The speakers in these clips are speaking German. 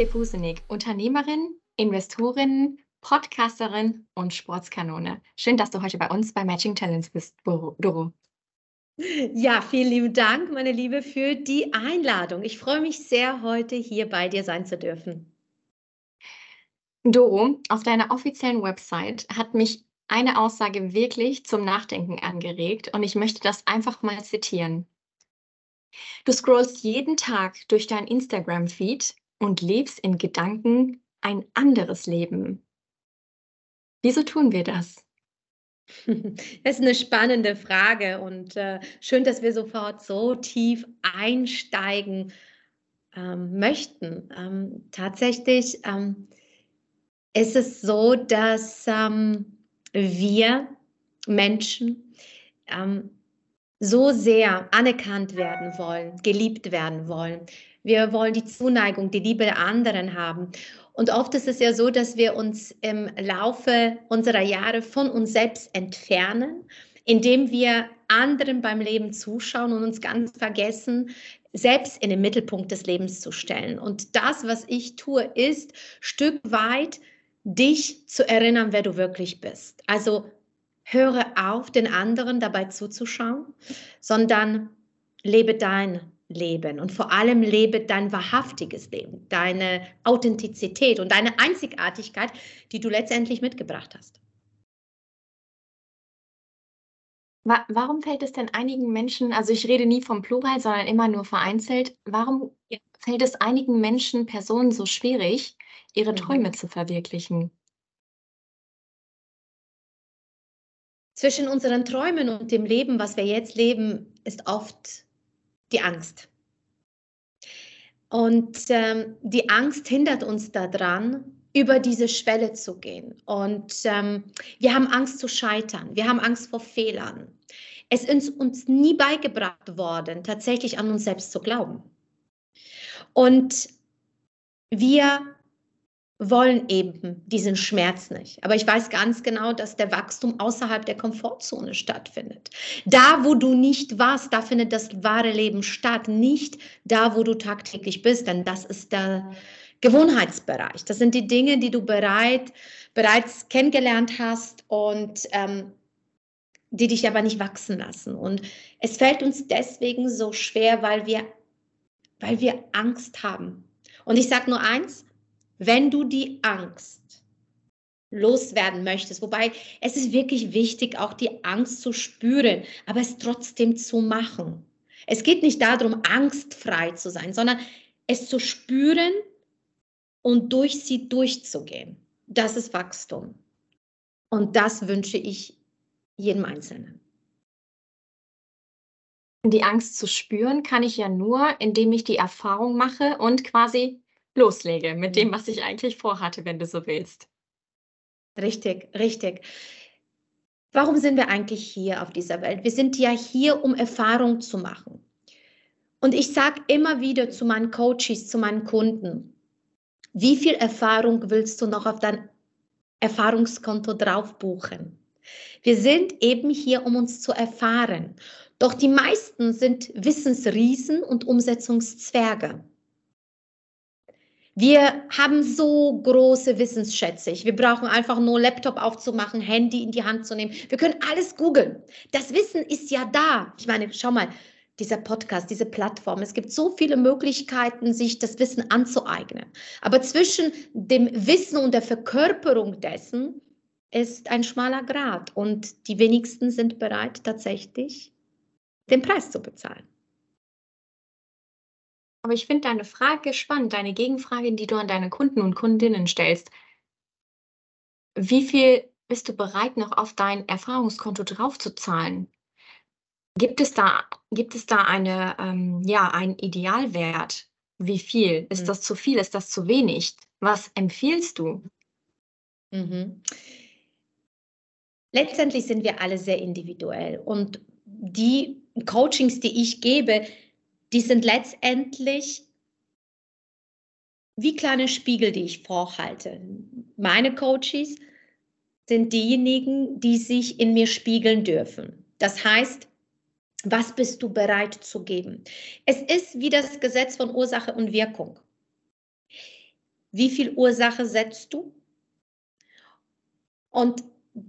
Antje Fusenig, Unternehmerin, Investorin, Podcasterin und Sportskanone. Schön, dass du heute bei uns bei Matching Talents bist, Doro. Ja, vielen lieben Dank, meine Liebe, für die Einladung. Ich freue mich sehr, heute hier bei dir sein zu dürfen. Doro, auf deiner offiziellen Website hat mich eine Aussage wirklich zum Nachdenken angeregt und ich möchte das einfach mal zitieren. Du scrollst jeden Tag durch dein Instagram-Feed und lebst in Gedanken ein anderes Leben. Wieso tun wir das? Das ist eine spannende Frage und äh, schön, dass wir sofort so tief einsteigen ähm, möchten. Ähm, tatsächlich ähm, ist es so, dass ähm, wir Menschen ähm, so sehr anerkannt werden wollen, geliebt werden wollen. Wir wollen die Zuneigung, die Liebe der anderen haben. Und oft ist es ja so, dass wir uns im Laufe unserer Jahre von uns selbst entfernen, indem wir anderen beim Leben zuschauen und uns ganz vergessen, selbst in den Mittelpunkt des Lebens zu stellen. Und das, was ich tue, ist Stück weit dich zu erinnern, wer du wirklich bist. Also höre auf, den anderen dabei zuzuschauen, sondern lebe dein Leben und vor allem lebe dein wahrhaftiges Leben, deine Authentizität und deine Einzigartigkeit, die du letztendlich mitgebracht hast. Warum fällt es denn einigen Menschen, also ich rede nie vom Plural, sondern immer nur vereinzelt, warum fällt es einigen Menschen, Personen so schwierig, ihre mhm. Träume zu verwirklichen? Zwischen unseren Träumen und dem Leben, was wir jetzt leben, ist oft die Angst. Und ähm, die Angst hindert uns daran, über diese Schwelle zu gehen. Und ähm, wir haben Angst zu scheitern. Wir haben Angst vor Fehlern. Es ist uns nie beigebracht worden, tatsächlich an uns selbst zu glauben. Und wir wollen eben diesen Schmerz nicht. Aber ich weiß ganz genau, dass der Wachstum außerhalb der Komfortzone stattfindet. Da, wo du nicht warst, da findet das wahre Leben statt, nicht da, wo du tagtäglich bist, denn das ist der Gewohnheitsbereich. Das sind die Dinge, die du bereit, bereits kennengelernt hast und ähm, die dich aber nicht wachsen lassen. Und es fällt uns deswegen so schwer, weil wir, weil wir Angst haben. Und ich sage nur eins, wenn du die Angst loswerden möchtest, wobei es ist wirklich wichtig, auch die Angst zu spüren, aber es trotzdem zu machen. Es geht nicht darum, angstfrei zu sein, sondern es zu spüren und durch sie durchzugehen. Das ist Wachstum. Und das wünsche ich jedem Einzelnen. Die Angst zu spüren kann ich ja nur, indem ich die Erfahrung mache und quasi loslege mit dem, mhm. was ich eigentlich vorhatte, wenn du so willst. Richtig, richtig. Warum sind wir eigentlich hier auf dieser Welt? Wir sind ja hier, um Erfahrung zu machen. Und ich sage immer wieder zu meinen Coaches, zu meinen Kunden, wie viel Erfahrung willst du noch auf dein Erfahrungskonto drauf buchen? Wir sind eben hier, um uns zu erfahren. Doch die meisten sind Wissensriesen und Umsetzungszwerge. Wir haben so große Wissensschätze. Wir brauchen einfach nur Laptop aufzumachen, Handy in die Hand zu nehmen. Wir können alles googeln. Das Wissen ist ja da. Ich meine, schau mal, dieser Podcast, diese Plattform. Es gibt so viele Möglichkeiten, sich das Wissen anzueignen. Aber zwischen dem Wissen und der Verkörperung dessen ist ein schmaler Grad. Und die wenigsten sind bereit, tatsächlich den Preis zu bezahlen. Aber ich finde deine Frage spannend, deine Gegenfrage, die du an deine Kunden und Kundinnen stellst. Wie viel bist du bereit, noch auf dein Erfahrungskonto draufzuzahlen? Gibt es da, gibt es da eine, ähm, ja, einen Idealwert? Wie viel? Ist mhm. das zu viel? Ist das zu wenig? Was empfiehlst du? Mhm. Letztendlich sind wir alle sehr individuell und die Coachings, die ich gebe, die sind letztendlich wie kleine Spiegel, die ich vorhalte. Meine Coaches sind diejenigen, die sich in mir spiegeln dürfen. Das heißt, was bist du bereit zu geben? Es ist wie das Gesetz von Ursache und Wirkung. wie viel Ursache setzt du? Und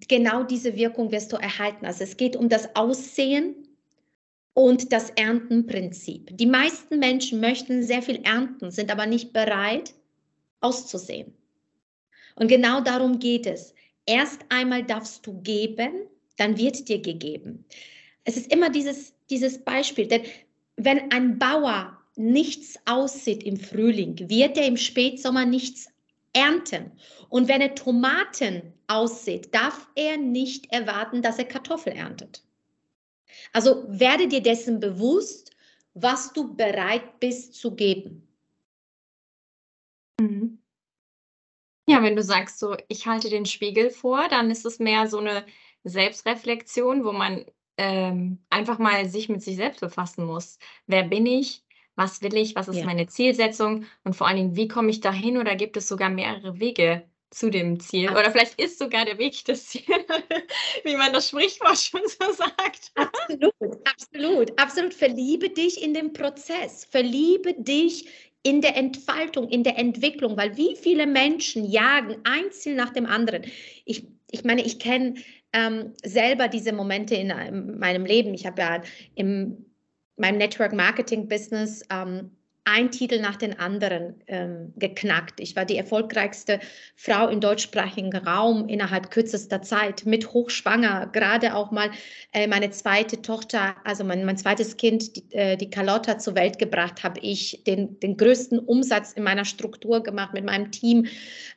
genau diese Wirkung wirst du erhalten. Also es geht um das Aussehen und das Erntenprinzip. Die meisten Menschen möchten sehr viel ernten, sind aber nicht bereit auszusehen. Und genau darum geht es. Erst einmal darfst du geben, dann wird dir gegeben. Es ist immer dieses, dieses Beispiel, denn wenn ein Bauer nichts aussieht im Frühling, wird er im Spätsommer nichts ernten. Und wenn er Tomaten aussieht, darf er nicht erwarten, dass er Kartoffel erntet. Also werde dir dessen bewusst, was du bereit bist zu geben. Mhm. Ja, wenn du sagst so, ich halte den Spiegel vor, dann ist es mehr so eine Selbstreflexion, wo man ähm, einfach mal sich mit sich selbst befassen muss. Wer bin ich? Was will ich? Was ist Ja. meine Zielsetzung? Und vor allen Dingen, wie komme ich dahin? Oder gibt es sogar mehrere Wege zu dem Ziel? Ab- Oder vielleicht ist sogar der Weg das Ziel, wie man das Sprichwort schon so sagt. Absolut, absolut, absolut. Verliebe dich in den Prozess, verliebe dich in der Entfaltung, in der Entwicklung, weil wie viele Menschen jagen ein Ziel nach dem anderen. Ich, ich meine, ich kenne ähm, selber diese Momente in ähm, meinem Leben. Ich habe ja in meinem Network Marketing Business ähm, ein Titel nach den anderen ähm, geknackt. Ich war die erfolgreichste Frau im deutschsprachigen Raum innerhalb kürzester Zeit, mit hochschwanger, gerade auch mal äh, meine zweite Tochter, also mein, mein zweites Kind, die, äh, die Carlotta zur Welt gebracht, habe ich den, den größten Umsatz in meiner Struktur gemacht mit meinem Team,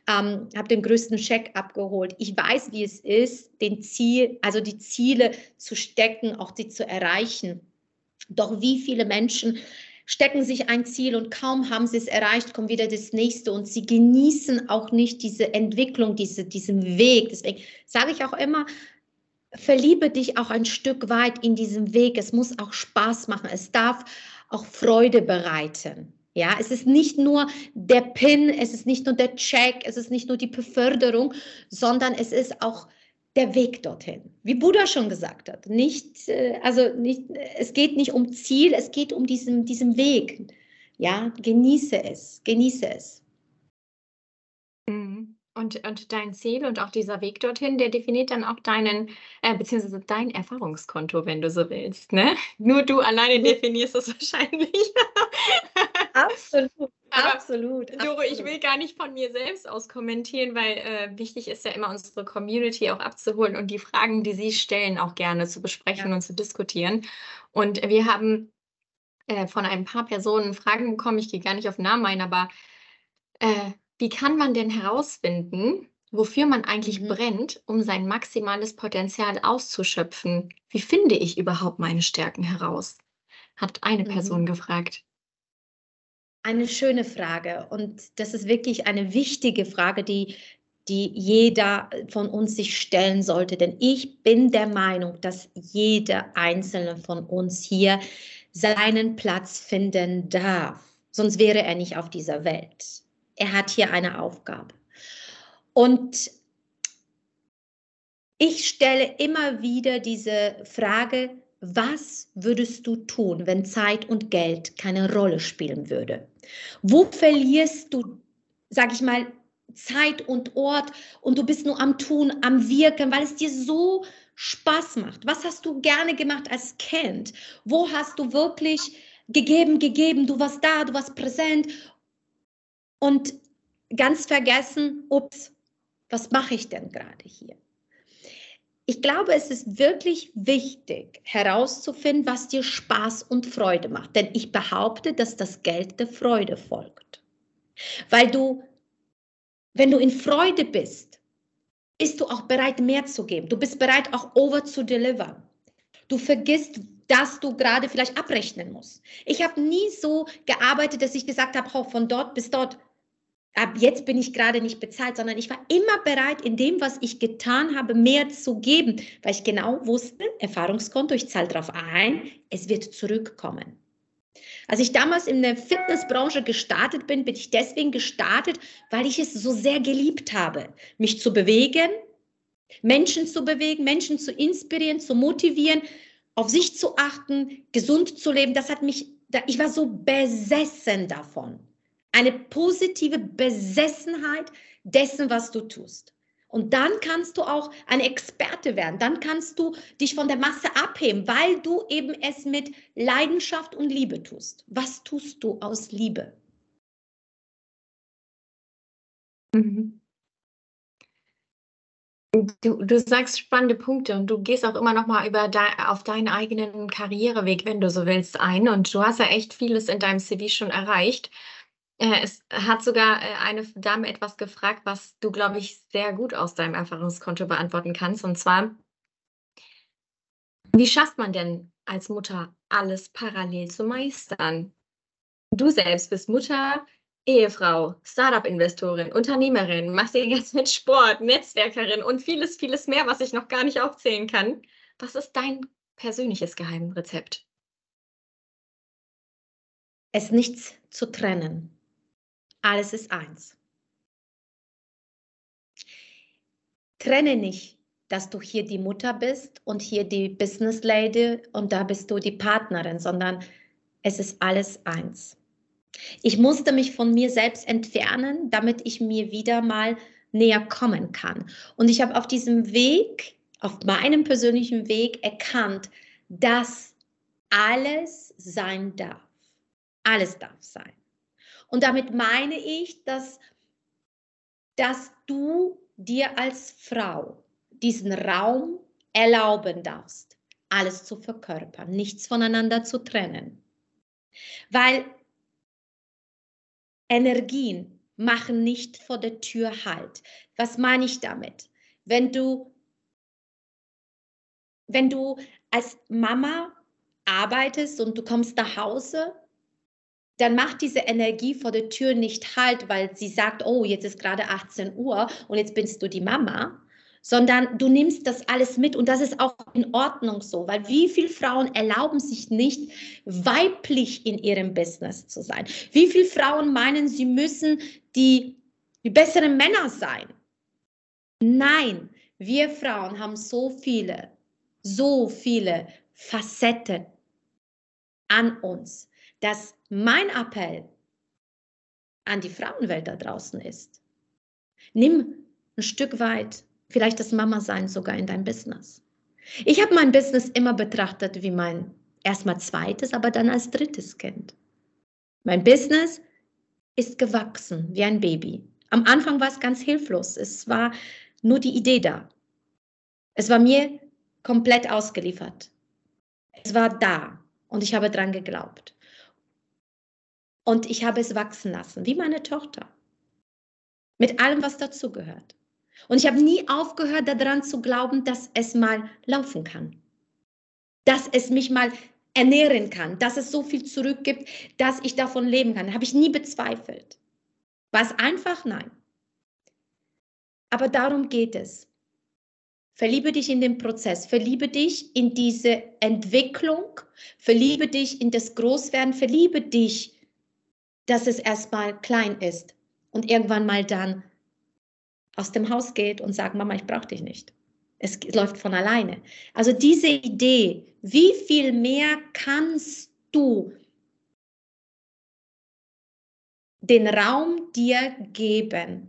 ähm, habe den größten Scheck abgeholt. Ich weiß, wie es ist, den Ziel, also die Ziele zu stecken, auch sie zu erreichen. Doch wie viele Menschen stecken sich ein Ziel und kaum haben sie es erreicht, kommt wieder das nächste und sie genießen auch nicht diese Entwicklung, diese, diesen Weg. Deswegen sage ich auch immer, verliebe dich auch ein Stück weit in diesem Weg. Es muss auch Spaß machen. Es darf auch Freude bereiten. Ja, es ist nicht nur der Pin, es ist nicht nur der Check, es ist nicht nur die Beförderung, sondern es ist auch der Weg dorthin. Wie Buddha schon gesagt hat, nicht, äh, also nicht, es geht nicht um Ziel, es geht um diesen, diesen Weg. Ja, genieße es, genieße es. Mhm. Und, und dein Ziel und auch dieser Weg dorthin, der definiert dann auch deinen, äh, beziehungsweise dein Erfahrungskonto, wenn du so willst. Ne? Nur du alleine definierst es wahrscheinlich. Absolut, Aber absolut. Doro, ich will gar nicht von mir selbst aus kommentieren, weil äh, wichtig ist ja immer, unsere Community auch abzuholen und die Fragen, die sie stellen, auch gerne zu besprechen Ja. und zu diskutieren. Und wir haben äh, von ein paar Personen Fragen bekommen, ich gehe gar nicht auf Namen ein, aber äh, wie kann man denn herausfinden, wofür man eigentlich Mhm. brennt, um sein maximales Potenzial auszuschöpfen? Wie finde ich überhaupt meine Stärken heraus? Hat eine Mhm. Person gefragt. Eine schöne Frage und das ist wirklich eine wichtige Frage, die, die jeder von uns sich stellen sollte. Denn ich bin der Meinung, dass jeder einzelne von uns hier seinen Platz finden darf. Sonst wäre er nicht auf dieser Welt. Er hat hier eine Aufgabe. Und ich stelle immer wieder diese Frage, was würdest du tun, wenn Zeit und Geld keine Rolle spielen würde? Wo verlierst du, sag ich mal, Zeit und Ort und du bist nur am Tun, am Wirken, weil es dir so Spaß macht? Was hast du gerne gemacht als Kind? Wo hast du wirklich gegeben, gegeben? Du warst da, du warst präsent und ganz vergessen, ups, was mache ich denn gerade hier? Ich glaube, es ist wirklich wichtig herauszufinden, was dir Spaß und Freude macht. Denn ich behaupte, dass das Geld der Freude folgt. Weil du, wenn du in Freude bist, bist du auch bereit, mehr zu geben. Du bist bereit, auch over zu delivern. Du vergisst, dass du gerade vielleicht abrechnen musst. Ich habe nie so gearbeitet, dass ich gesagt habe, von dort bis dort ab jetzt bin ich gerade nicht bezahlt, sondern ich war immer bereit, in dem, was ich getan habe, mehr zu geben, weil ich genau wusste, Erfahrungskonto, ich zahle darauf ein, es wird zurückkommen. Als ich damals in der Fitnessbranche gestartet bin, bin ich deswegen gestartet, weil ich es so sehr geliebt habe, mich zu bewegen, Menschen zu bewegen, Menschen zu inspirieren, zu motivieren, auf sich zu achten, gesund zu leben. Das hat mich, ich war so besessen davon. Eine positive Besessenheit dessen, was du tust. Und dann kannst du auch ein Experte werden. Dann kannst du dich von der Masse abheben, weil du eben es mit Leidenschaft und Liebe tust. Was tust du aus Liebe? Mhm. Du, du sagst spannende Punkte und du gehst auch immer noch mal über de, auf deinen eigenen Karriereweg, wenn du so willst, ein. Und du hast ja echt vieles in deinem CV schon erreicht. Äh, es hat sogar äh, eine Dame etwas gefragt, was du, glaube ich, sehr gut aus deinem Erfahrungskonto beantworten kannst. Und zwar, wie schafft man denn als Mutter alles parallel zu meistern? Du selbst bist Mutter, Ehefrau, Startup-Investorin, Unternehmerin, machst dir jetzt mit Sport, Netzwerkerin und vieles, vieles mehr, was ich noch gar nicht aufzählen kann. Was ist dein persönliches Geheimrezept? Es nichts zu trennen. Alles ist eins. Trenne nicht, dass du hier die Mutter bist und hier die Business Lady und da bist du die Partnerin, sondern es ist alles eins. Ich musste mich von mir selbst entfernen, damit ich mir wieder mal näher kommen kann. Und ich habe auf diesem Weg, auf meinem persönlichen Weg erkannt, dass alles sein darf. Alles darf sein. Und damit meine ich, dass, dass du dir als Frau diesen Raum erlauben darfst, alles zu verkörpern, nichts voneinander zu trennen. Weil Energien machen nicht vor der Tür Halt. Was meine ich damit? Wenn du, wenn du als Mama arbeitest und du kommst nach Hause dann macht diese Energie vor der Tür nicht halt, weil sie sagt, oh, jetzt ist gerade 18 Uhr und jetzt bist du die Mama, sondern du nimmst das alles mit und das ist auch in Ordnung so, weil wie viele Frauen erlauben sich nicht, weiblich in ihrem Business zu sein? Wie viele Frauen meinen, sie müssen die, die besseren Männer sein? Nein, wir Frauen haben so viele, so viele Facetten an uns, dass mein Appell an die Frauenwelt da draußen ist, nimm ein Stück weit vielleicht das Mama-Sein sogar in dein Business. Ich habe mein Business immer betrachtet wie mein erstmal zweites, aber dann als drittes Kind. Mein Business ist gewachsen wie ein Baby. Am Anfang war es ganz hilflos. Es war nur die Idee da. Es war mir komplett ausgeliefert. Es war da und ich habe dran geglaubt. Und ich habe es wachsen lassen, wie meine Tochter. Mit allem, was dazugehört. Und ich habe nie aufgehört, daran zu glauben, dass es mal laufen kann. Dass es mich mal ernähren kann, dass es so viel zurückgibt, dass ich davon leben kann. Habe ich nie bezweifelt. War es einfach? Nein. Aber darum geht es. Verliebe dich in den Prozess, verliebe dich in diese Entwicklung, verliebe dich in das Großwerden, verliebe dich dass es erstmal klein ist und irgendwann mal dann aus dem Haus geht und sagt, Mama, ich brauche dich nicht. Es läuft von alleine. Also diese Idee, wie viel mehr kannst du den Raum dir geben,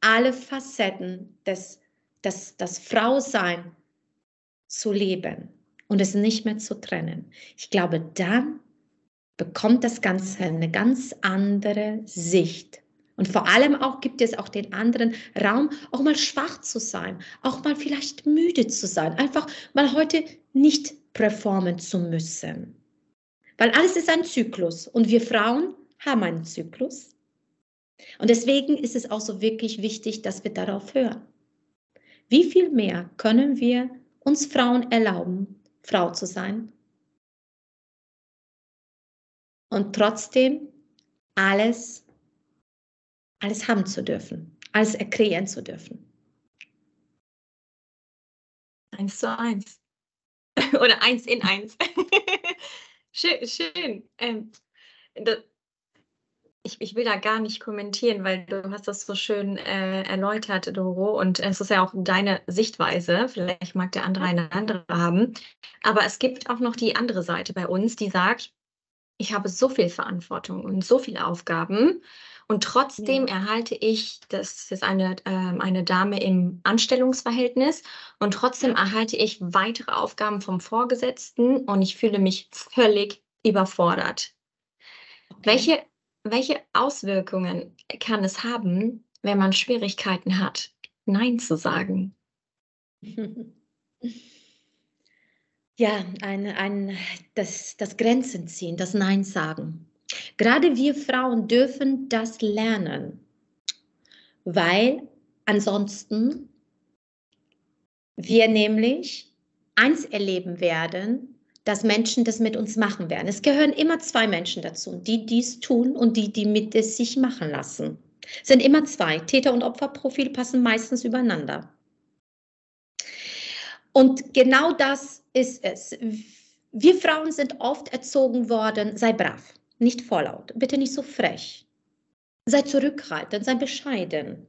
alle Facetten des, des, des Frausein zu leben und es nicht mehr zu trennen. Ich glaube, dann bekommt das Ganze eine ganz andere Sicht. Und vor allem auch gibt es auch den anderen Raum, auch mal schwach zu sein, auch mal vielleicht müde zu sein, einfach mal heute nicht performen zu müssen. Weil alles ist ein Zyklus und wir Frauen haben einen Zyklus. Und deswegen ist es auch so wirklich wichtig, dass wir darauf hören. Wie viel mehr können wir uns Frauen erlauben, Frau zu sein, und trotzdem alles, alles haben zu dürfen, alles erklären zu dürfen. Eins zu eins. Oder eins in eins. schön, schön. Ähm, das, ich, ich, will da gar nicht kommentieren, weil du hast das so schön äh, erläutert, Doro, und es ist ja auch deine Sichtweise. Vielleicht mag der andere eine andere haben. Aber es gibt auch noch die andere Seite bei uns, die sagt, ich habe so viel Verantwortung und so viele Aufgaben Und trotzdem ja. erhalte ich, das ist eine, äh, eine Dame im Anstellungsverhältnis, und trotzdem erhalte ich weitere Aufgaben vom Vorgesetzten und ich fühle mich völlig überfordert. Okay. Welche, welche Auswirkungen kann es haben, wenn man Schwierigkeiten hat, Nein zu sagen? Ja, ein, ein, das, das Grenzen ziehen, das Nein sagen. Gerade wir Frauen dürfen das lernen, weil ansonsten wir nämlich eins erleben werden, dass Menschen das mit uns machen werden. Es gehören immer zwei Menschen dazu, die dies tun und die, die mit es sich machen lassen. Es sind immer zwei. Täter- und Opferprofil passen meistens übereinander. Und genau das ist es. Wir Frauen sind oft erzogen worden, sei brav, nicht vorlaut, bitte nicht so frech, sei zurückhaltend, sei bescheiden.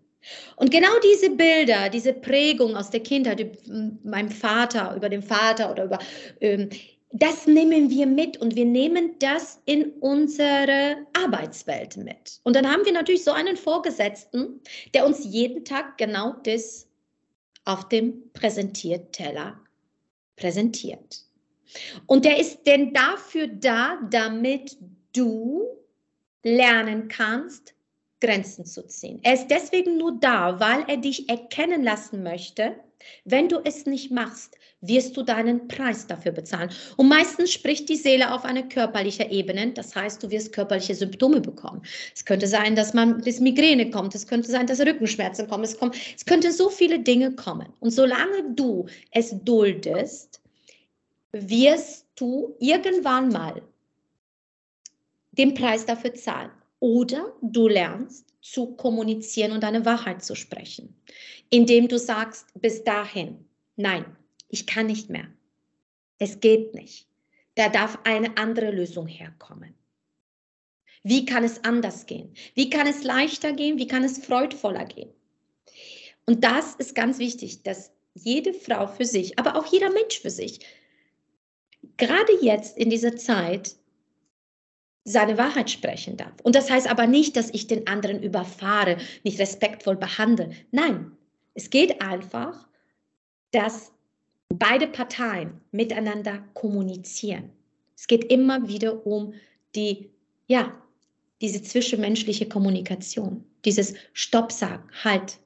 Und genau diese Bilder, diese Prägung aus der Kindheit, meinem Vater, über den Vater oder über, ähm, das nehmen wir mit und wir nehmen das in unsere Arbeitswelt mit. Und dann haben wir natürlich so einen Vorgesetzten, der uns jeden Tag genau das auf dem Präsentierteller präsentiert. Und der ist denn dafür da, damit du lernen kannst, Grenzen zu ziehen. Er ist deswegen nur da, weil er dich erkennen lassen möchte. Wenn du es nicht machst, wirst du deinen Preis dafür bezahlen. Und meistens spricht die Seele auf einer körperlichen Ebene. Das heißt, du wirst körperliche Symptome bekommen. Es könnte sein, dass man bis Migräne kommt. Es könnte sein, dass Rückenschmerzen kommen. Es, kommt, es könnte so viele Dinge kommen. Und solange du es duldest, wirst du irgendwann mal den Preis dafür zahlen. Oder du lernst zu kommunizieren und deine Wahrheit zu sprechen, indem du sagst, bis dahin, nein, ich kann nicht mehr. Es geht nicht. Da darf eine andere Lösung herkommen. Wie kann es anders gehen? Wie kann es leichter gehen? Wie kann es freudvoller gehen? Und das ist ganz wichtig, dass jede Frau für sich, aber auch jeder Mensch für sich, gerade jetzt in dieser Zeit seine Wahrheit sprechen darf. Und das heißt aber nicht, dass ich den anderen überfahre, nicht respektvoll behandle. Nein, es geht einfach, dass beide Parteien miteinander kommunizieren. Es geht immer wieder um die, ja, diese zwischenmenschliche Kommunikation, dieses Stopp sagen, halt,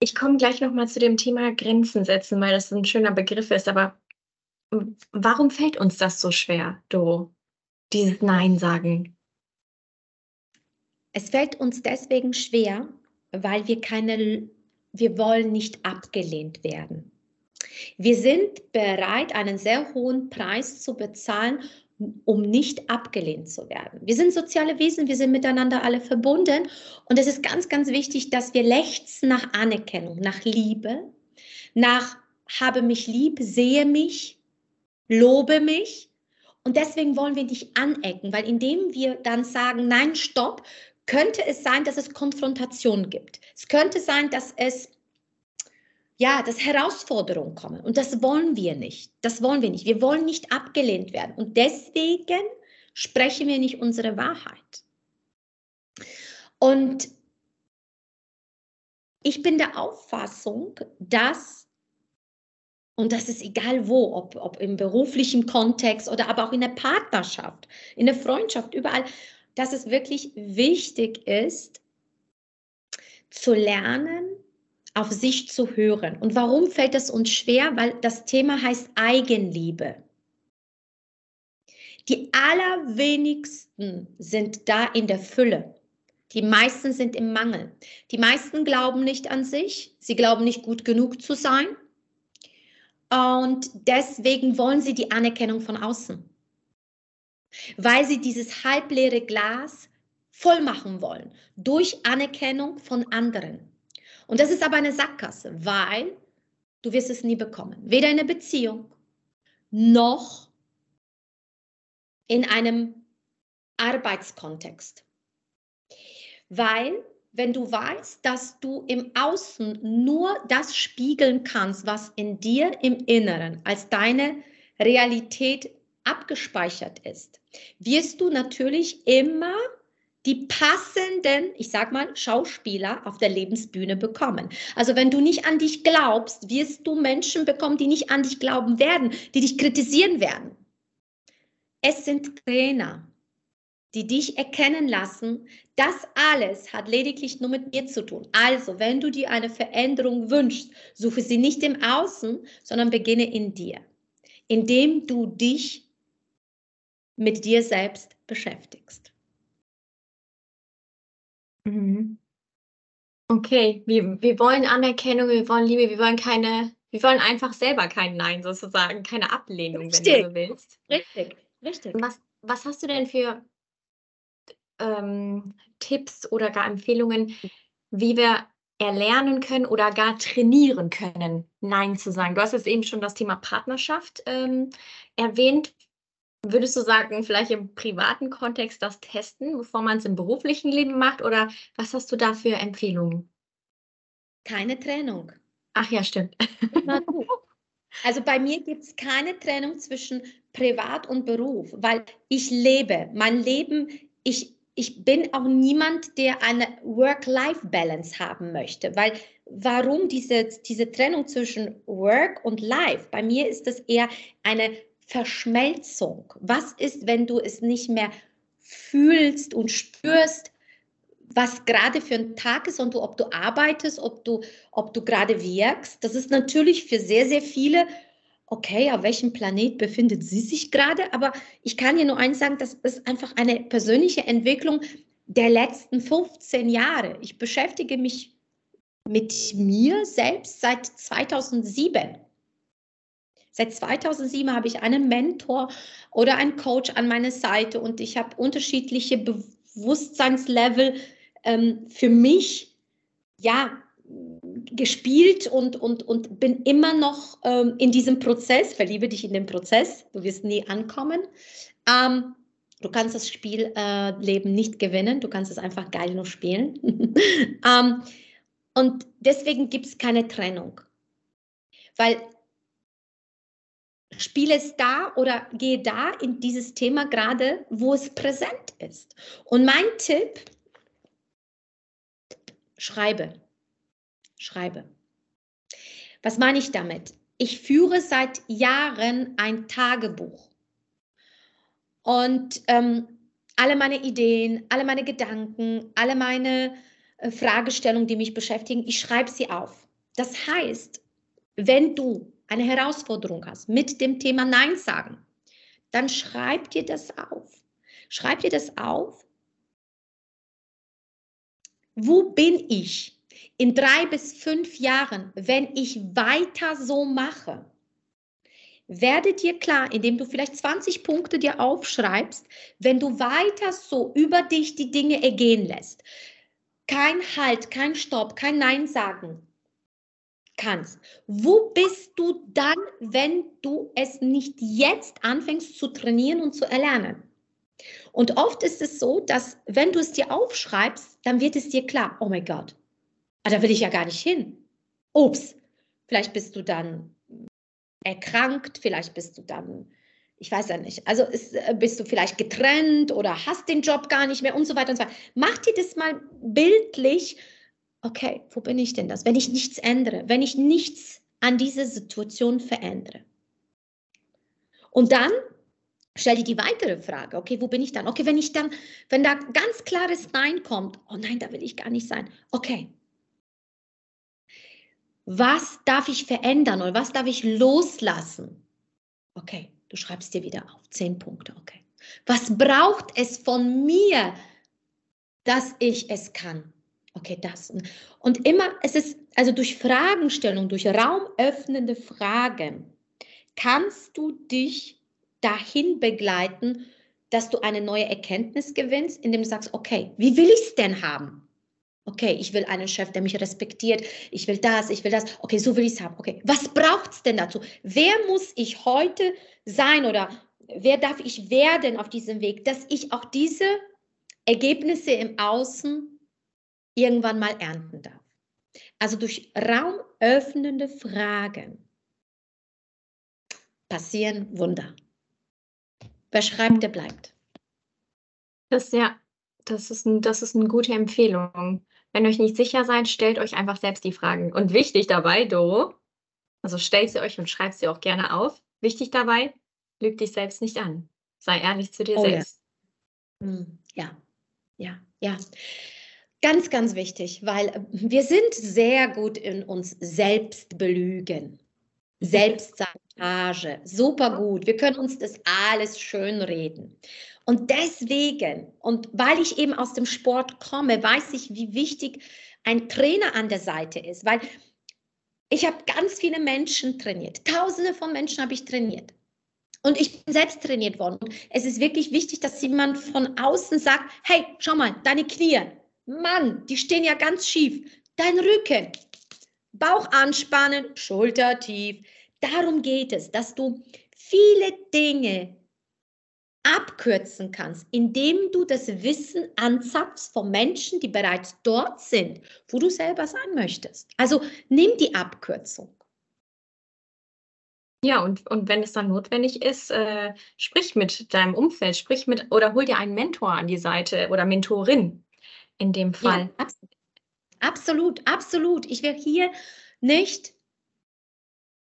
Ich komme gleich noch mal zu dem Thema Grenzen setzen, weil das ein schöner Begriff ist. Aber warum fällt uns das so schwer, Doro? Dieses Nein sagen. Es fällt uns deswegen schwer, weil wir keine, wir wollen nicht abgelehnt werden. Wir sind bereit, einen sehr hohen Preis zu bezahlen, um nicht abgelehnt zu werden. Wir sind soziale Wesen, wir sind miteinander alle verbunden und es ist ganz, ganz wichtig, dass wir lechzen nach Anerkennung, nach Liebe, nach habe mich lieb, sehe mich, lobe mich und deswegen wollen wir nicht anecken, weil indem wir dann sagen, nein, stopp, könnte es sein, dass es Konfrontation gibt. Es könnte sein, dass es ja, dass Herausforderungen kommen. Und das wollen wir nicht. Das wollen wir nicht. Wir wollen nicht abgelehnt werden. Und deswegen sprechen wir nicht unsere Wahrheit. Und ich bin der Auffassung, dass, und das ist egal wo, ob, ob im beruflichen Kontext oder aber auch in der Partnerschaft, in der Freundschaft, überall, dass es wirklich wichtig ist, zu lernen, auf sich zu hören. Und warum fällt es uns schwer? Weil das Thema heißt Eigenliebe. Die allerwenigsten sind da in der Fülle. Die meisten sind im Mangel. Die meisten glauben nicht an sich. Sie glauben nicht gut genug zu sein. Und deswegen wollen sie die Anerkennung von außen. Weil sie dieses halbleere Glas voll machen wollen durch Anerkennung von anderen. Und das ist aber eine Sackgasse, weil du wirst es nie bekommen. Weder in einer Beziehung noch in einem Arbeitskontext. Weil wenn du weißt, dass du im Außen nur das spiegeln kannst, was in dir im Inneren als deine Realität abgespeichert ist, wirst du natürlich immer die passenden, ich sag mal, Schauspieler auf der Lebensbühne bekommen. Also wenn du nicht an dich glaubst, wirst du Menschen bekommen, die nicht an dich glauben werden, die dich kritisieren werden. Es sind Trainer, die dich erkennen lassen, das alles hat lediglich nur mit dir zu tun. Also, wenn du dir eine Veränderung wünschst, suche sie nicht im Außen, sondern beginne in dir, indem du dich mit dir selbst beschäftigst. Mhm. Okay, wir, wir wollen Anerkennung, wir wollen Liebe, wir wollen keine, wir wollen einfach selber kein Nein sozusagen, keine Ablehnung, Richtig. wenn du so willst. Richtig, richtig. Was, was hast du denn für ähm, Tipps oder gar Empfehlungen, wie wir erlernen können oder gar trainieren können, Nein zu sagen? Du hast jetzt eben schon das Thema Partnerschaft ähm, erwähnt. Würdest du sagen, vielleicht im privaten Kontext das testen, bevor man es im beruflichen Leben macht? Oder was hast du da für Empfehlungen? Keine Trennung. Ach ja, stimmt. Also bei mir gibt es keine Trennung zwischen Privat und Beruf, weil ich lebe. Mein Leben, ich, ich bin auch niemand, der eine Work-Life-Balance haben möchte, weil warum diese, diese Trennung zwischen Work und Life? Bei mir ist das eher eine Verschmelzung. Was ist, wenn du es nicht mehr fühlst und spürst, was gerade für ein Tag ist und du, ob du arbeitest, ob du, ob du gerade wirkst? Das ist natürlich für sehr, sehr viele, okay, auf welchem Planet befindet sie sich gerade? Aber ich kann dir nur eins sagen, das ist einfach eine persönliche Entwicklung der letzten 15 Jahre. Ich beschäftige mich mit mir selbst seit 2007. Seit 2007 habe ich einen Mentor oder einen Coach an meiner Seite und ich habe unterschiedliche Bewusstseinslevel ähm, für mich ja gespielt und, und, und bin immer noch ähm, in diesem Prozess. Verliebe dich in den Prozess, du wirst nie ankommen. Ähm, du kannst das Spielleben äh, nicht gewinnen, du kannst es einfach geil nur spielen. Ähm, und deswegen gibt es keine Trennung. Weil spiele es da oder gehe da in dieses Thema gerade, wo es präsent ist. Und mein Tipp, schreibe. Schreibe. Was meine ich damit? Ich führe seit Jahren ein Tagebuch. Und ähm, alle meine Ideen, alle meine Gedanken, alle meine äh, Fragestellungen, die mich beschäftigen, ich schreibe sie auf. Das heißt, wenn du eine Herausforderung hast mit dem Thema Nein sagen, dann schreib dir das auf. Schreib dir das auf. Wo bin ich in drei bis fünf Jahren, wenn ich weiter so mache? Werde dir klar, indem du vielleicht 20 Punkte dir aufschreibst, wenn du weiter so über dich die Dinge ergehen lässt. Kein Halt, kein Stopp, kein Nein sagen, kannst. Wo bist du dann, wenn du es nicht jetzt anfängst zu trainieren und zu erlernen? Und oft ist es so, dass wenn du es dir aufschreibst, dann wird es dir klar, oh mein Gott, ah, da will ich ja gar nicht hin. Ups, vielleicht bist du dann erkrankt, vielleicht bist du dann, ich weiß ja nicht, also ist, äh, bist du vielleicht getrennt oder hast den Job gar nicht mehr und so weiter und so weiter. Mach dir das mal bildlich okay, wo bin ich denn das? Wenn ich nichts ändere, wenn ich nichts an dieser Situation verändere. Und dann stell dir die weitere Frage, okay, wo bin ich dann? Okay, wenn ich dann, wenn da ganz klares Nein kommt, oh nein, da will ich gar nicht sein. Okay. Was darf ich verändern oder was darf ich loslassen? Okay, du schreibst dir wieder auf, zehn Punkte, okay. Was braucht es von mir, dass ich es kann? Okay, das. Und immer, es ist, also durch Fragenstellung, durch raumöffnende Fragen, kannst du dich dahin begleiten, dass du eine neue Erkenntnis gewinnst, indem du sagst, okay, wie will ich es denn haben? Okay, ich will einen Chef, der mich respektiert. Ich will das, ich will das. Okay, so will ich es haben. Okay, was braucht es denn dazu? Wer muss ich heute sein oder wer darf ich werden auf diesem Weg, dass ich auch diese Ergebnisse im Außen irgendwann mal ernten darf. Also durch raumöffnende Fragen passieren Wunder. Wer schreibt, der bleibt. Das ja, das ist, ein, das ist eine gute Empfehlung. Wenn ihr euch nicht sicher seid, stellt euch einfach selbst die Fragen. Und wichtig dabei, Doro, also stellt sie euch und schreibt sie auch gerne auf. Wichtig dabei, lüg dich selbst nicht an. Sei ehrlich zu dir oh, selbst. Hm, ja. ja, ja, ja. Ganz, ganz wichtig, weil äh, wir sind sehr gut in uns selbst belügen. Selbstsabotage, super gut. Wir können uns das alles schön reden. Und deswegen, und weil ich eben aus dem Sport komme, weiß ich, wie wichtig ein Trainer an der Seite ist, weil ich habe ganz viele Menschen trainiert. Tausende von Menschen habe ich trainiert. Und ich bin selbst trainiert worden. Und es ist wirklich wichtig, dass jemand von außen sagt, hey, schau mal, deine Knie, Mann, die stehen ja ganz schief. Dein Rücken, Bauch anspannen, Schulter tief. Darum geht es, dass du viele Dinge abkürzen kannst, indem du das Wissen anzapfst von Menschen, die bereits dort sind, wo du selber sein möchtest. Also nimm die Abkürzung. Ja, und, und wenn es dann notwendig ist, äh, sprich mit deinem Umfeld, sprich mit oder hol dir einen Mentor an die Seite oder Mentorin in dem Fall. Ja, absolut, absolut. Ich wäre hier nicht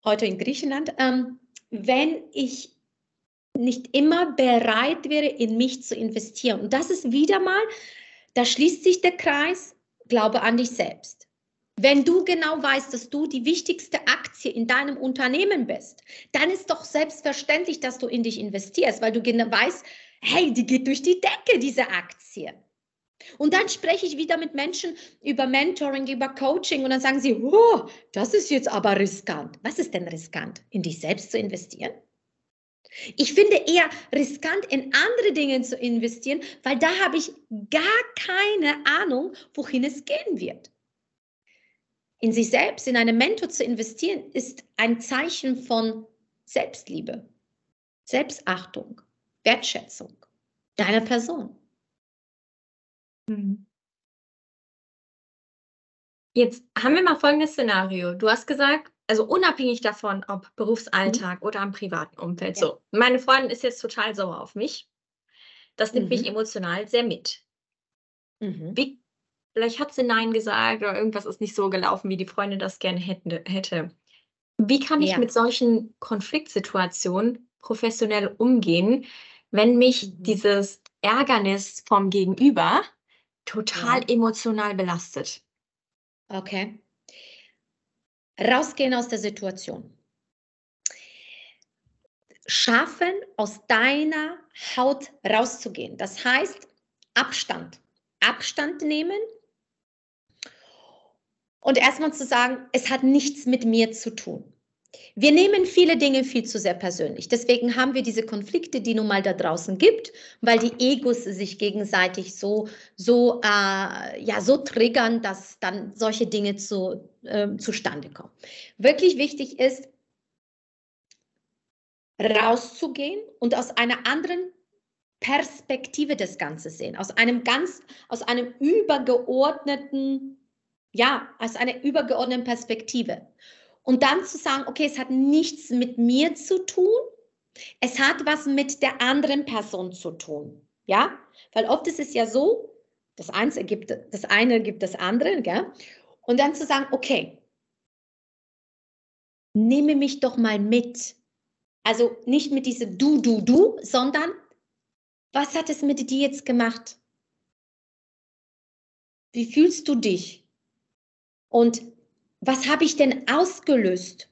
heute in Griechenland, ähm, wenn ich nicht immer bereit wäre, in mich zu investieren. Und das ist wieder mal, da schließt sich der Kreis, glaube an dich selbst. Wenn du genau weißt, dass du die wichtigste Aktie in deinem Unternehmen bist, dann ist doch selbstverständlich, dass du in dich investierst, weil du genau weißt, hey, die geht durch die Decke, diese Aktie. Und dann spreche ich wieder mit Menschen über Mentoring, über Coaching und dann sagen sie, oh, das ist jetzt aber riskant. Was ist denn riskant? In dich selbst zu investieren? Ich finde eher riskant, in andere Dinge zu investieren, weil da habe ich gar keine Ahnung, wohin es gehen wird. In sich selbst, in einen Mentor zu investieren, ist ein Zeichen von Selbstliebe, Selbstachtung, Wertschätzung deiner Person. Mhm. Jetzt haben wir mal folgendes Szenario. Du hast gesagt, also unabhängig davon, ob Mhm. Berufsalltag oder im privaten Umfeld. Ja. So, meine Freundin ist jetzt total sauer auf mich. Das nimmt mich mhm. emotional sehr mit. Mhm. Wie, vielleicht hat sie Nein gesagt oder irgendwas ist nicht so gelaufen, wie die Freundin das gerne hätte. hätte. Wie kann ich Ja. mit solchen Konfliktsituationen professionell umgehen, wenn mich Mhm. dieses Ärgernis vom Gegenüber total Ja. emotional belastet? Okay. Rausgehen aus der Situation. Schaffen, aus deiner Haut rauszugehen. Das heißt, Abstand. Abstand nehmen und erstmal zu sagen, es hat nichts mit mir zu tun. Wir nehmen viele Dinge viel zu sehr persönlich. Deswegen haben wir diese Konflikte, die nun mal da draußen gibt, weil die Egos sich gegenseitig so, so, äh, ja, so triggern, dass dann solche Dinge zu, äh, zustande kommen. Wirklich wichtig ist, rauszugehen und aus einer anderen Perspektive das Ganze sehen, aus einem ganz, aus einem übergeordneten, ja, aus einer übergeordneten Perspektive. Und dann zu sagen, okay, es hat nichts mit mir zu tun, es hat was mit der anderen Person zu tun. Ja, weil oft ist es ja so, das eine ergibt das eine gibt das andere, gell? Und dann zu sagen, okay, nehme mich doch mal mit. Also nicht mit diesem Du, Du, Du, sondern was hat es mit dir jetzt gemacht? Wie fühlst du dich? Und was habe ich denn ausgelöst?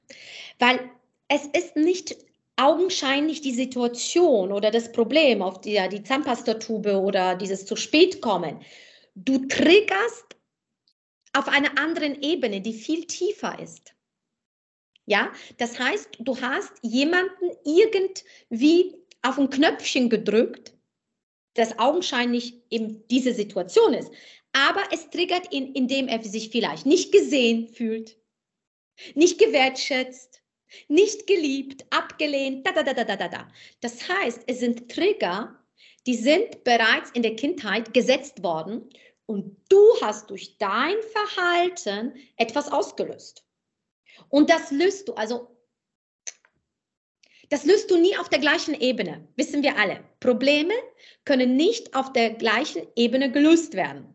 Weil es ist nicht augenscheinlich die Situation oder das Problem auf die, die Zahnpastatube oder dieses zu spät kommen. Du triggerst auf einer anderen Ebene, die viel tiefer ist. Ja, das heißt, du hast jemanden irgendwie auf ein Knöpfchen gedrückt, das augenscheinlich eben diese Situation ist aber es triggert ihn, indem er sich vielleicht nicht gesehen fühlt, nicht gewertschätzt, nicht geliebt, abgelehnt, da, da, da, da, da, da. Das heißt, es sind Trigger, die sind bereits in der Kindheit gesetzt worden Und du hast durch dein Verhalten etwas ausgelöst. Und das löst du, also das löst du nie auf der gleichen Ebene, wissen wir alle. Probleme können nicht auf der gleichen Ebene gelöst werden.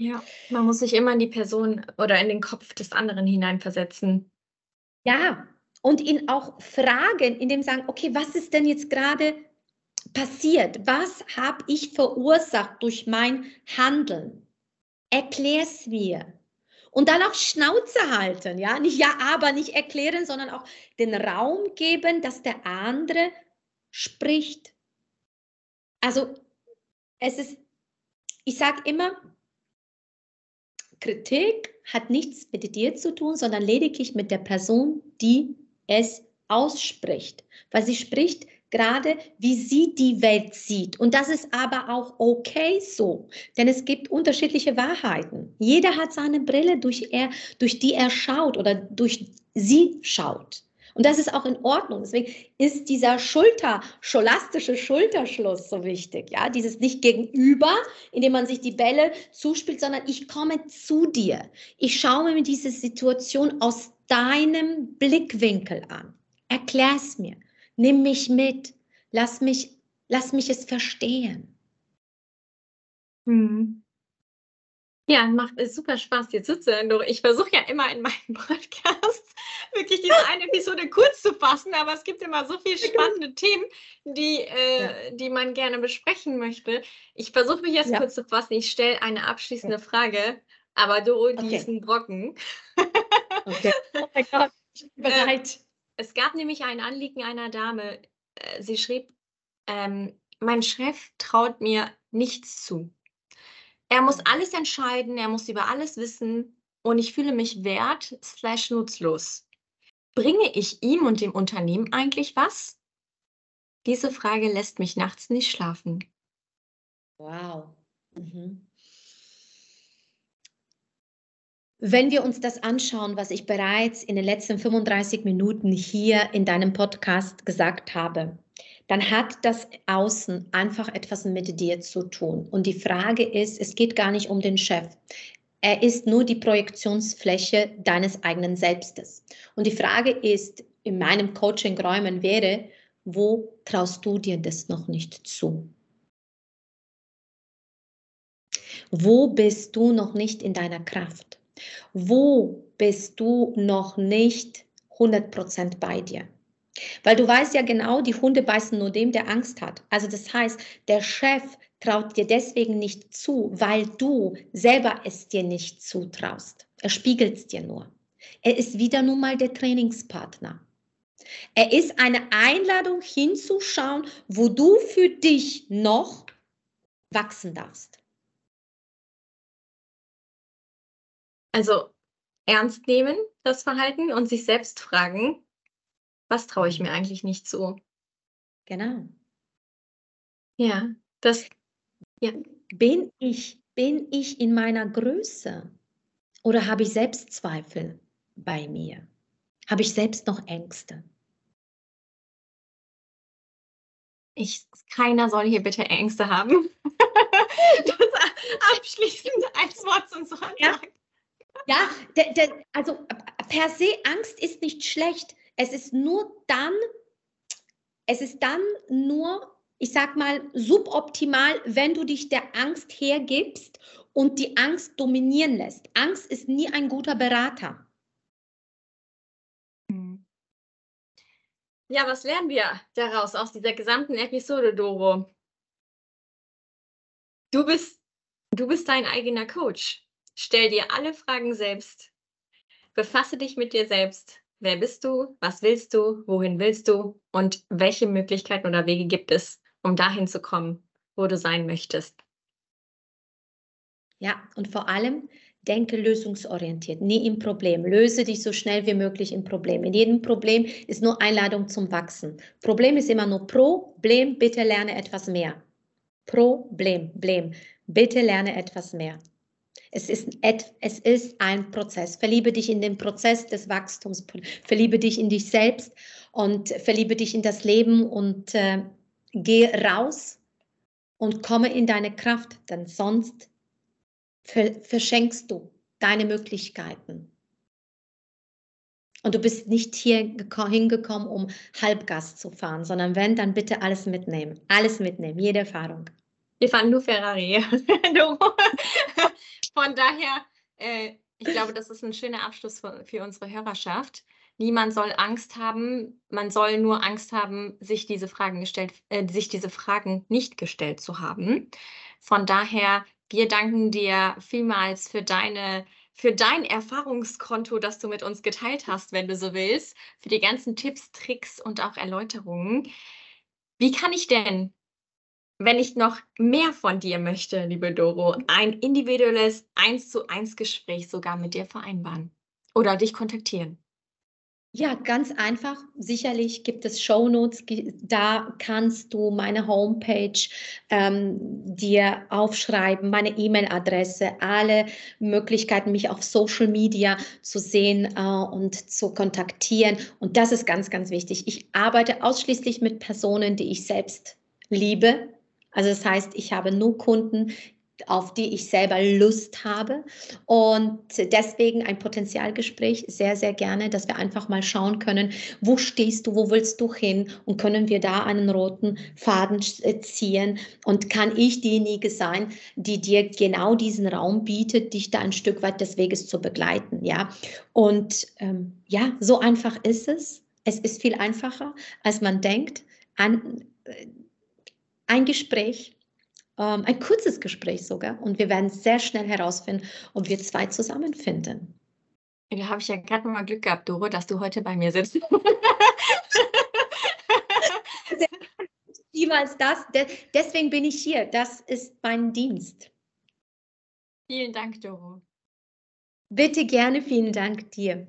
Ja, man muss sich immer in die Person oder in den Kopf des anderen hineinversetzen. Ja, und ihn auch fragen, indem sagen, okay, was ist denn jetzt gerade passiert? Was habe ich verursacht durch mein Handeln? Erklär's mir. Und dann auch Schnauze halten, ja, nicht ja, aber nicht erklären, sondern auch den Raum geben, dass der andere spricht. Also es ist, ich sage immer, Kritik hat nichts mit dir zu tun, sondern lediglich mit der Person, die es ausspricht. Weil sie spricht gerade, wie sie die Welt sieht. Und das ist aber auch okay so, denn es gibt unterschiedliche Wahrheiten. Jeder hat seine Brille, durch, er, durch die er schaut oder durch sie schaut. Und das ist auch in Ordnung. Deswegen ist dieser Schulter, scholastische Schulterschluss so wichtig. Ja, dieses nicht gegenüber, indem man sich die Bälle zuspielt, sondern ich komme zu dir. Ich schaue mir diese Situation aus deinem Blickwinkel an. Erklär es mir. Nimm mich mit. Lass mich, lass mich es verstehen. Hm. Ja, macht es super Spaß, dir zuzuhören. Ich versuche ja immer in meinem Podcast wirklich diese eine Episode kurz zu fassen, aber es gibt immer so viele spannende Themen, die, äh, die man gerne besprechen möchte. Ich versuche mich jetzt ja. kurz zu fassen. Ich stelle eine abschließende ja. Frage, aber du, die okay. ist ein Brocken. okay. Oh mein Gott, ich bin bereit. Äh, es gab nämlich ein Anliegen einer Dame. Äh, sie schrieb, ähm, mein Chef traut mir nichts zu. Er muss alles entscheiden, er muss über alles wissen und ich fühle mich wert slash nutzlos. Bringe ich ihm und dem Unternehmen eigentlich was? Diese Frage lässt mich nachts nicht schlafen. Wow. Mhm. Wenn wir uns das anschauen, was ich bereits in den letzten 35 Minuten hier in deinem Podcast gesagt habe, dann hat das Außen einfach etwas mit dir zu tun. Und die Frage ist, es geht gar nicht um den Chef. Er ist nur die Projektionsfläche deines eigenen Selbstes. Und die Frage ist, in meinem Coaching-Räumen wäre, wo traust du dir das noch nicht zu? Wo bist du noch nicht in deiner Kraft? Wo bist du noch nicht 100% bei dir? Weil du weißt ja genau, die Hunde beißen nur dem, der Angst hat. Also das heißt, der Chef traut dir deswegen nicht zu, weil du selber es dir nicht zutraust. Er spiegelt es dir nur. Er ist wieder nun mal der Trainingspartner. Er ist eine Einladung hinzuschauen, wo du für dich noch wachsen darfst. Also ernst nehmen, das Verhalten und sich selbst fragen, was traue ich mir eigentlich nicht zu? Genau. Ja, das, ja. Bin ich, bin ich in meiner Größe oder habe ich Selbstzweifel bei mir? Habe ich selbst noch Ängste? Ich, keiner soll hier bitte Ängste haben. das abschließend als Wort zum Sonntag. Ja, ja der, der, also per se Angst ist nicht schlecht. Es ist nur dann, es ist dann nur, ich sag mal, suboptimal, wenn du dich der Angst hergibst und die Angst dominieren lässt. Angst ist nie ein guter Berater. Hm. Ja, was lernen wir daraus aus dieser gesamten Episode, Doro? Du bist, du bist dein eigener Coach. Stell dir alle Fragen selbst. Befasse dich mit dir selbst. Wer bist du? Was willst du? Wohin willst du? Und welche Möglichkeiten oder Wege gibt es, um dahin zu kommen, wo du sein möchtest? Ja, und vor allem denke lösungsorientiert, nie im Problem. Löse dich so schnell wie möglich im Problem. In jedem Problem ist nur Einladung zum Wachsen. Problem ist immer nur Problem, bitte lerne etwas mehr. Problem, Blem, bitte lerne etwas mehr. Es ist, es ist ein Prozess. Verliebe dich in den Prozess des Wachstums. Verliebe dich in dich selbst und verliebe dich in das Leben und äh, geh raus und komme in deine Kraft, denn sonst verschenkst du deine Möglichkeiten. Und du bist nicht hier hingekommen, um Halbgas zu fahren, sondern wenn, dann bitte alles mitnehmen. Alles mitnehmen, jede Erfahrung. Wir fahren nur Ferrari. Von daher, äh, ich glaube, das ist ein schöner Abschluss für, für unsere Hörerschaft. Niemand soll Angst haben. Man soll nur Angst haben, sich diese Fragen gestellt, äh, sich diese Fragen nicht gestellt zu haben. Von daher, wir danken dir vielmals für deine für dein Erfahrungskonto, das du mit uns geteilt hast, wenn du so willst, für die ganzen Tipps, Tricks und auch Erläuterungen. Wie kann ich denn, wenn ich noch mehr von dir möchte, liebe Doro, ein individuelles 1 zu 1 Gespräch sogar mit dir vereinbaren oder dich kontaktieren? Ja, ganz einfach. Sicherlich gibt es Shownotes. Da kannst du meine Homepage ähm, dir aufschreiben, meine E-Mail-Adresse, alle Möglichkeiten, mich auf Social Media zu sehen äh, und zu kontaktieren. Und das ist ganz, ganz wichtig. Ich arbeite ausschließlich mit Personen, die ich selbst liebe. Also das heißt, ich habe nur Kunden, auf die ich selber Lust habe. Und deswegen ein Potenzialgespräch sehr, sehr gerne, dass wir einfach mal schauen können, wo stehst du, wo willst du hin und können wir da einen roten Faden äh, ziehen und kann ich diejenige sein, die dir genau diesen Raum bietet, dich da ein Stück weit des Weges zu begleiten, ja. Und ähm, ja, so einfach ist es. Es ist viel einfacher, als man denkt. An, äh, ein Gespräch ähm, ein kurzes Gespräch sogar. Und wir werden sehr schnell herausfinden, ob wir zwei zusammenfinden. Da habe ich ja gerade mal Glück gehabt, Doro, dass du heute bei mir sitzt. Niemals das. deswegen bin ich hier. Das ist mein Dienst. Vielen Dank, Doro. Bitte gerne, vielen Dank dir.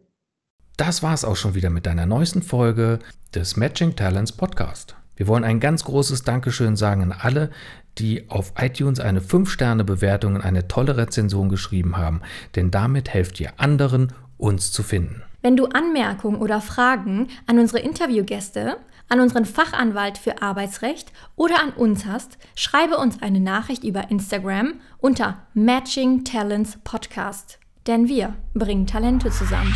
Das war es auch schon wieder mit deiner neuesten Folge des Matching Talents Podcast. Wir wollen ein ganz großes Dankeschön sagen an alle, die auf iTunes eine 5-Sterne-Bewertung und eine tolle Rezension geschrieben haben, denn damit helft ihr anderen, uns zu finden. Wenn du Anmerkungen oder Fragen an unsere Interviewgäste, an unseren Fachanwalt für Arbeitsrecht oder an uns hast, schreibe uns eine Nachricht über Instagram unter Matching Talents Podcast. Denn wir bringen Talente zusammen.